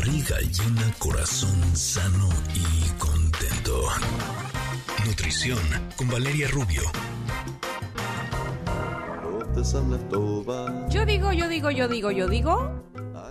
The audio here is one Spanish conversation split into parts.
Barriga llena, corazón sano y contento. Nutrición con Valeria Rubio. Yo digo, yo digo, yo digo, yo digo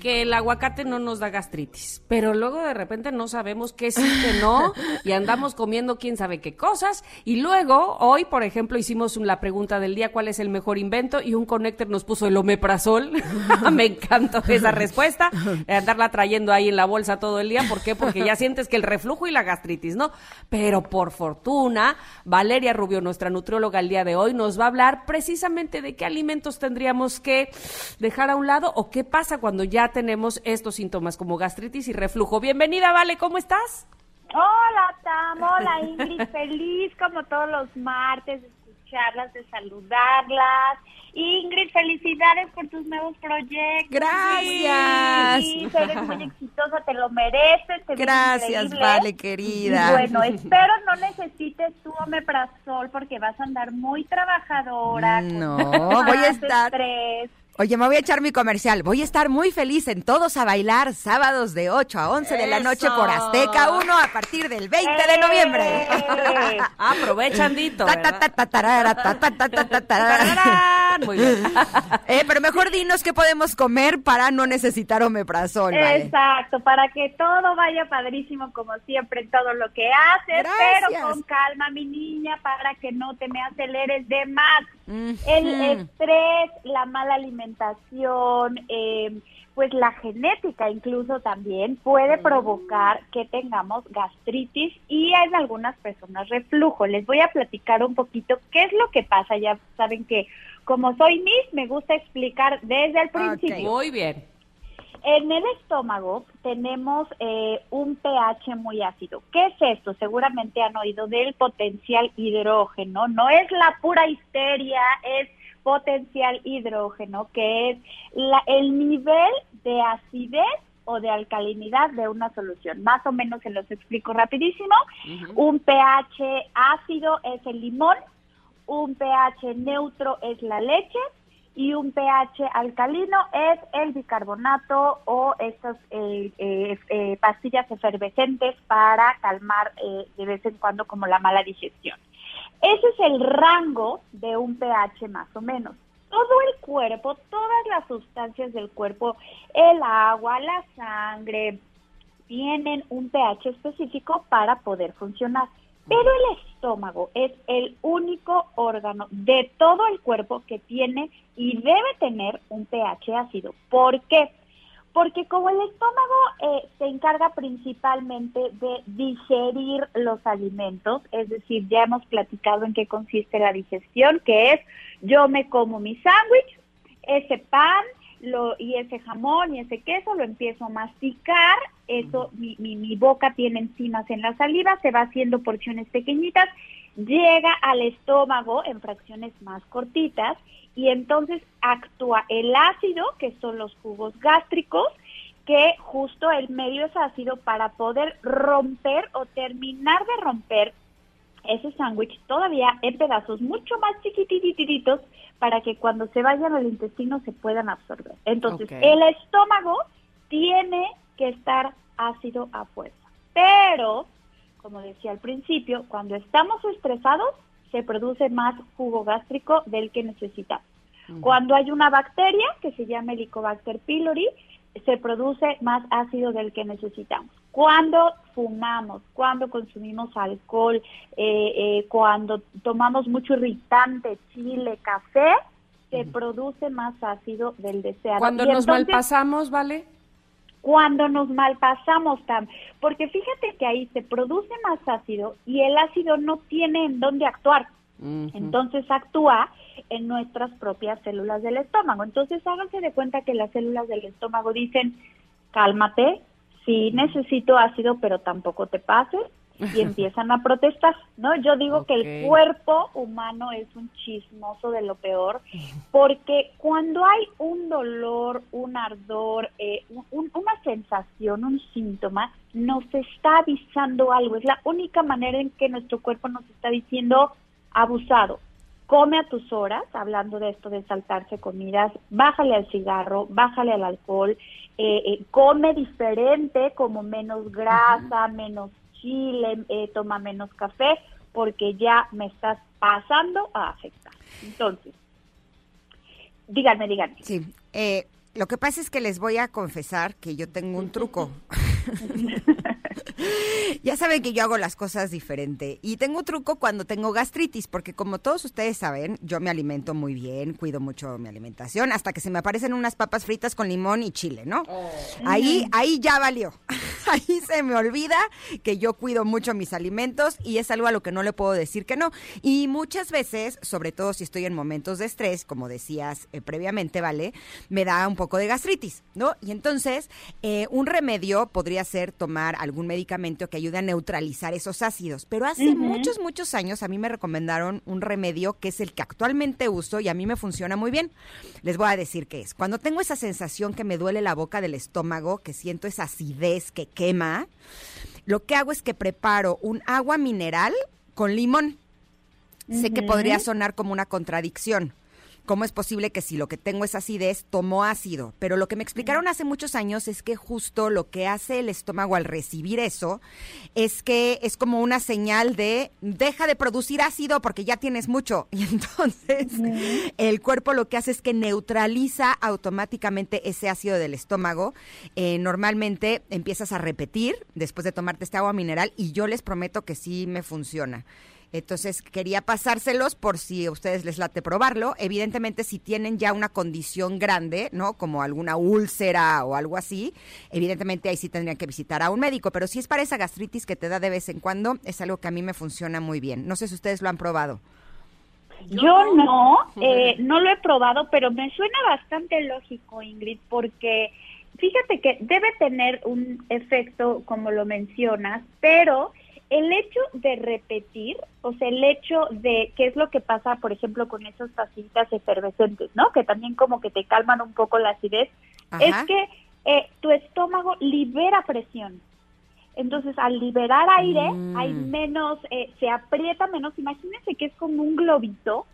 que el aguacate no nos da gastritis, pero luego de repente no sabemos qué sí, que no, y andamos comiendo quién sabe qué cosas, y luego, hoy, por ejemplo, hicimos la pregunta del día, ¿cuál es el mejor invento? Y un connector nos puso el omeprazol, me encantó esa respuesta, andarla trayendo ahí en la bolsa todo el día, ¿por qué? Porque ya sientes que el reflujo y la gastritis, ¿no? Pero por fortuna, Valeria Rubio, nuestra nutrióloga el día de hoy, nos va a hablar precisamente de qué alimentos tendríamos que dejar a un lado o qué pasa cuando ya tenemos estos síntomas como gastritis y reflujo. Bienvenida, Vale, ¿cómo estás? Hola, Tam, hola Ingrid, feliz como todos los martes de escucharlas, de saludarlas. Ingrid, felicidades por tus nuevos proyectos. Gracias. Sí, eres muy exitosa, te lo mereces. Te Gracias, Vale, querida. Bueno, espero no necesites tu omeprazol porque vas a andar muy trabajadora. No, voy a estar... Estrés. Oye, me voy a echar mi comercial. Voy a estar muy feliz en Todos a Bailar, sábados de 8 a 11 de la noche por Azteca 1 a partir del 20 de noviembre. Aprovecha, Andito. Muy bien. Eh, pero mejor dinos qué podemos comer para no necesitar omeprazol. ¿vale? Exacto, para que todo vaya padrísimo como siempre en todo lo que haces, pero con calma, mi niña, para que no te me aceleres de más. El estrés, la mala alimentación, eh, pues la genética incluso también puede provocar que tengamos gastritis y en algunas personas reflujo. Les voy a platicar un poquito qué es lo que pasa. Ya saben que como soy Miss, me gusta explicar desde el principio. Muy bien. En el estómago tenemos eh, un pH muy ácido. ¿Qué es esto? Seguramente han oído del potencial hidrógeno. No es la pura histeria, es potencial hidrógeno, que es la, el nivel de acidez o de alcalinidad de una solución. Más o menos se los explico rapidísimo. Un pH ácido es el limón, un pH neutro es la leche y un pH alcalino es el bicarbonato o estas eh, eh, eh, pastillas efervescentes para calmar de vez en cuando como la mala digestión. Ese es el rango de un pH más o menos. Todo el cuerpo, todas las sustancias del cuerpo, el agua, la sangre, tienen un pH específico para poder funcionar. Pero el estómago es el único órgano de todo el cuerpo que tiene y debe tener un pH ácido. ¿Por qué? Porque como el estómago eh, se encarga principalmente de digerir los alimentos, es decir, ya hemos platicado en qué consiste la digestión, que es yo me como mi sándwich, ese pan lo, y ese jamón y ese queso lo empiezo a masticar, eso, mi, mi, mi boca tiene enzimas en la saliva, se va haciendo porciones pequeñitas, llega al estómago en fracciones más cortitas y entonces actúa el ácido, que son los jugos gástricos, que justo el medio es ácido para poder romper o terminar de romper ese sándwich todavía en pedazos mucho más chiquitititos para que cuando se vayan al intestino se puedan absorber. Entonces, el estómago tiene que estar ácido a fuerza. Pero, como decía al principio, cuando estamos estresados se produce más jugo gástrico del que necesitamos. Cuando hay una bacteria que se llama Helicobacter pylori, se produce más ácido del que necesitamos. Cuando fumamos, cuando consumimos alcohol, eh, eh, cuando tomamos mucho irritante, chile, café, se produce más ácido del deseado. Cuando nos malpasamos, ¿vale? Cuando nos malpasamos, Tam, porque fíjate que ahí se produce más ácido y el ácido no tiene en dónde actuar. Entonces actúa en nuestras propias células del estómago. Entonces háganse de cuenta que las células del estómago dicen, cálmate, sí necesito ácido, pero tampoco te pases, y empiezan a protestar, ¿no? Yo digo que el cuerpo humano es un chismoso de lo peor, porque cuando hay un dolor, un ardor, eh, una sensación, un síntoma, nos está avisando algo. Es la única manera en que nuestro cuerpo nos está diciendo abusado, come a tus horas, hablando de esto de saltarse comidas, bájale al cigarro, bájale al alcohol, eh, eh, come diferente, como menos grasa, menos chile, eh, toma menos café, porque ya me estás pasando a afectar. Entonces, díganme, díganme. Sí, lo que pasa es que les voy a confesar que yo tengo un truco. ya saben que yo hago las cosas diferente. Y tengo un truco cuando tengo gastritis, porque como todos ustedes saben, yo me alimento muy bien, cuido mucho mi alimentación, hasta que se me aparecen unas papas fritas con limón y chile, ¿no? Oh. Ahí, ahí ya valió. Ahí se me olvida que yo cuido mucho mis alimentos y es algo a lo que no le puedo decir que no. Y muchas veces, sobre todo si estoy en momentos de estrés, como decías eh, previamente, ¿vale? Me da un poco de gastritis, ¿no? Y entonces, eh, un remedio podría ser tomar algún medicamento que ayude a neutralizar esos ácidos. Pero hace muchos, muchos años a mí me recomendaron un remedio que es el que actualmente uso y a mí me funciona muy bien. Les voy a decir qué es. Cuando tengo esa sensación que me duele la boca del estómago, que siento esa acidez que quema, lo que hago es que preparo un agua mineral con limón. Sé que podría sonar como una contradicción, ¿Cómo es posible que si lo que tengo es acidez, tomo ácido? Pero lo que me explicaron hace muchos años es que justo lo que hace el estómago al recibir eso es que es como una señal de deja de producir ácido porque ya tienes mucho. Y entonces el cuerpo lo que hace es que neutraliza automáticamente ese ácido del estómago. Eh, normalmente empiezas a repetir después de tomarte este agua mineral y yo les prometo que sí me funciona. Entonces quería pasárselos por si a ustedes les late probarlo. Evidentemente si tienen ya una condición grande, ¿no? Como alguna úlcera o algo así, evidentemente ahí sí tendrían que visitar a un médico. Pero si es para esa gastritis que te da de vez en cuando, es algo que a mí me funciona muy bien. No sé si ustedes lo han probado. Yo no, eh, no lo he probado, pero me suena bastante lógico, Ingrid, porque fíjate que debe tener un efecto, como lo mencionas, pero el hecho de repetir, o sea, el hecho de qué es lo que pasa, por ejemplo, con esas tacitas efervescentes, ¿no? Que también como que te calman un poco la acidez, es que eh, tu estómago libera presión. Entonces, al liberar aire, mm. hay menos, eh, se aprieta menos. Imagínense que es como un globito.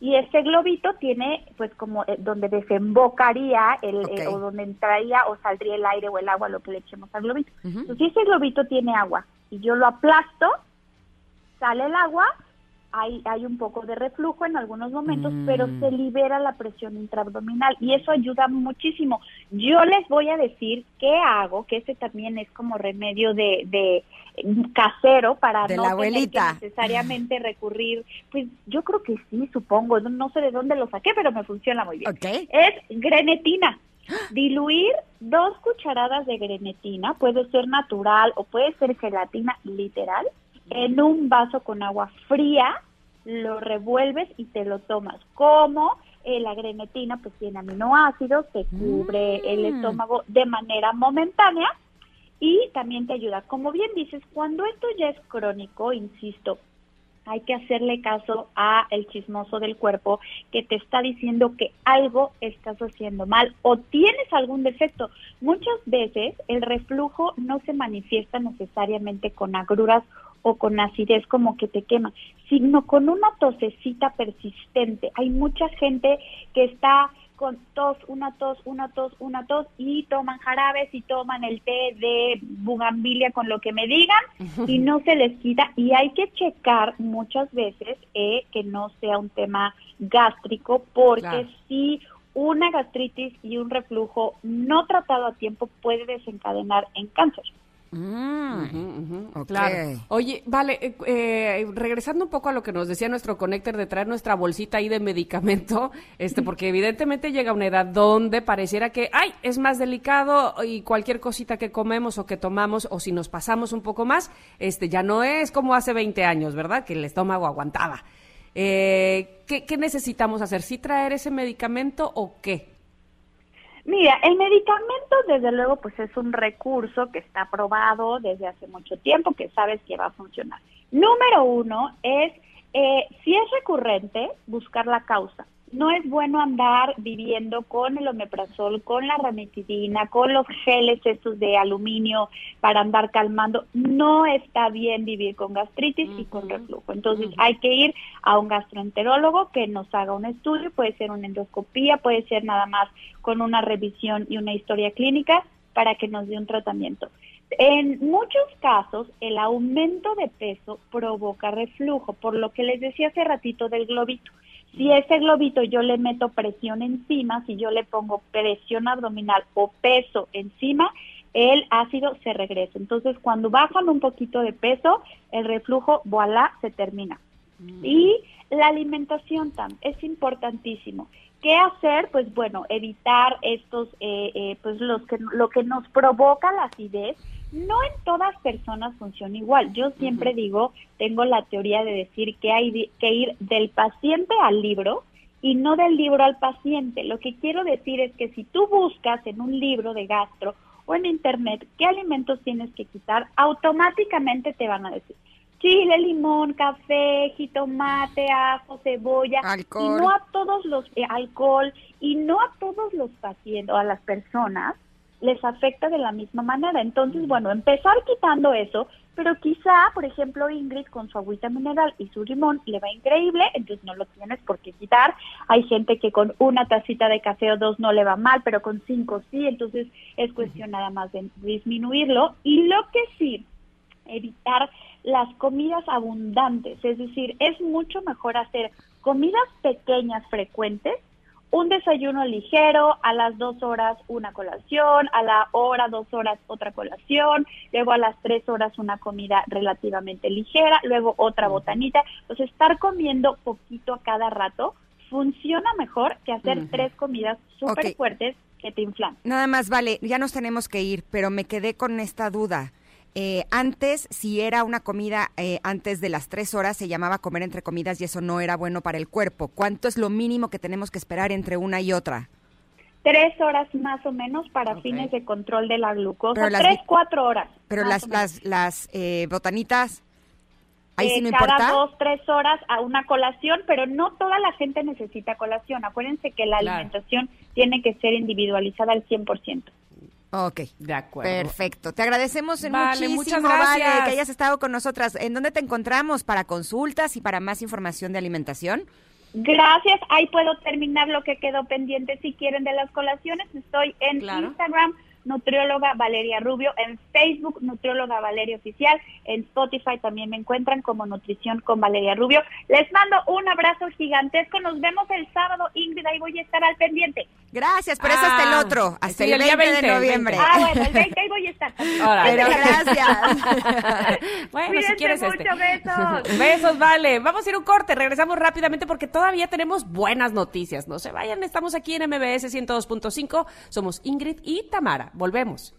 Y ese globito tiene, pues, como eh, donde desembocaría el, o donde entraría o saldría el aire o el agua, lo que le echemos al globito. Entonces, si ese globito tiene agua y yo lo aplasto, sale el agua, hay, hay un poco de reflujo en algunos momentos, pero se mm. libera la presión intraabdominal y eso ayuda muchísimo. Yo les voy a decir qué hago, que este también es como remedio de, de casero para no tener que necesariamente recurrir, pues yo creo que sí, supongo, no, sé de dónde lo saqué, pero me funciona muy bien. Es grenetina. Diluir dos cucharadas de grenetina, puede ser natural o puede ser gelatina literal, en un vaso con agua fría, lo revuelves y te lo tomas. Como eh, la grenetina pues tiene aminoácidos, te cubre el mm. estómago de manera momentánea y también te ayuda. Como bien dices, cuando esto ya es crónico, insisto, hay que hacerle caso a el chismoso del cuerpo que te está diciendo que algo estás haciendo mal o tienes algún defecto. Muchas veces el reflujo no se manifiesta necesariamente con agruras o con acidez como que te quema, sino con una tosecita persistente. Hay mucha gente que está con tos, una tos, una tos, una tos y toman jarabes y toman el té de bugambilia con lo que me digan y no se les quita y hay que checar muchas veces eh, que no sea un tema gástrico porque si una gastritis y un reflujo no tratado a tiempo puede desencadenar en cáncer. Mm, Claro. Oye, vale, eh, eh, regresando un poco a lo que nos decía nuestro connector de traer nuestra bolsita ahí de medicamento, este, porque evidentemente llega una edad donde pareciera que, ay, es más delicado y cualquier cosita que comemos o que tomamos o si nos pasamos un poco más, este, ya no es como hace 20 años, ¿verdad? Que el estómago aguantaba. Eh, ¿qué, ¿Qué necesitamos hacer? ¿Sí traer ese medicamento o qué? Mira, el medicamento desde luego pues es un recurso que está aprobado desde hace mucho tiempo, que sabes que va a funcionar. Número uno es, eh, si es recurrente, buscar la causa. No es bueno andar viviendo con el omeprazol, con la ranitidina, con los geles estos de aluminio para andar calmando. No está bien vivir con gastritis y con reflujo. Entonces hay que ir a un gastroenterólogo que nos haga un estudio, puede ser una endoscopía, puede ser nada más con una revisión y una historia clínica para que nos dé un tratamiento. En muchos casos, el aumento de peso provoca reflujo, por lo que les decía hace ratito del globito. Si ese globito yo le meto presión encima, si yo le pongo presión abdominal o peso encima, el ácido se regresa. Entonces, cuando bajan un poquito de peso, el reflujo, voilà, se termina. Mm. Y la alimentación también es importantísimo. ¿Qué hacer? Pues bueno, evitar estos, eh, eh, pues los que, lo que nos provoca la acidez, no en todas personas funciona igual. Yo siempre digo, tengo la teoría de decir que hay que ir del paciente al libro y no del libro al paciente. Lo que quiero decir es que si tú buscas en un libro de gastro o en internet qué alimentos tienes que quitar, automáticamente te van a decir chile, limón, café, jitomate, ajo, cebolla, y no a todos los eh, alcohol y no a todos los pacientes o a las personas les afecta de la misma manera. Entonces, bueno, empezar quitando eso, pero quizá, por ejemplo, Ingrid con su agüita mineral y su limón le va increíble, entonces no lo tienes por qué quitar. Hay gente que con una tacita de café o dos no le va mal, pero con cinco sí, entonces es cuestión nada más de disminuirlo. Y lo que sí, evitar las comidas abundantes, es decir, es mucho mejor hacer comidas pequeñas frecuentes un desayuno ligero, a las dos horas una colación, a la hora, dos horas otra colación, luego a las tres horas una comida relativamente ligera, luego otra botanita. Entonces, estar comiendo poquito a cada rato funciona mejor que hacer tres comidas súper fuertes que te inflan. Nada más, vale, ya nos tenemos que ir, pero me quedé con esta duda. Eh, antes, si era una comida eh, antes de las tres horas, se llamaba comer entre comidas y eso no era bueno para el cuerpo. ¿Cuánto es lo mínimo que tenemos que esperar entre una y otra? Tres horas más o menos para fines de control de la glucosa. tres, cuatro horas. Pero las, las, las eh, botanitas... Ahí sí no cada importa. dos, tres horas a una colación, pero no toda la gente necesita colación. Acuérdense que la alimentación tiene que ser individualizada al 100%. Ok. De acuerdo. Perfecto. Te agradecemos vale, muchísimo, Vale, que hayas estado con nosotras. ¿En dónde te encontramos para consultas y para más información de alimentación? Gracias. Ahí puedo terminar lo que quedó pendiente si quieren de las colaciones. Estoy en Instagram nutrióloga Valeria Rubio, en Facebook nutrióloga Valeria Oficial, en Spotify también me encuentran como Nutrición con Valeria Rubio. Les mando un abrazo gigantesco, nos vemos el sábado, Ingrid, ahí voy a estar al pendiente. Gracias, pero es hasta el ah, otro, hasta el, 20, de noviembre. Ah, bueno, el 20 ahí voy a estar. Pero gracias. bueno, si quieres mucho, este. besos. besos, vale. Vamos a ir un corte, regresamos rápidamente porque todavía tenemos buenas noticias. No se vayan, estamos aquí en MBS 102.5, somos Ingrid y Tamara. Volvemos.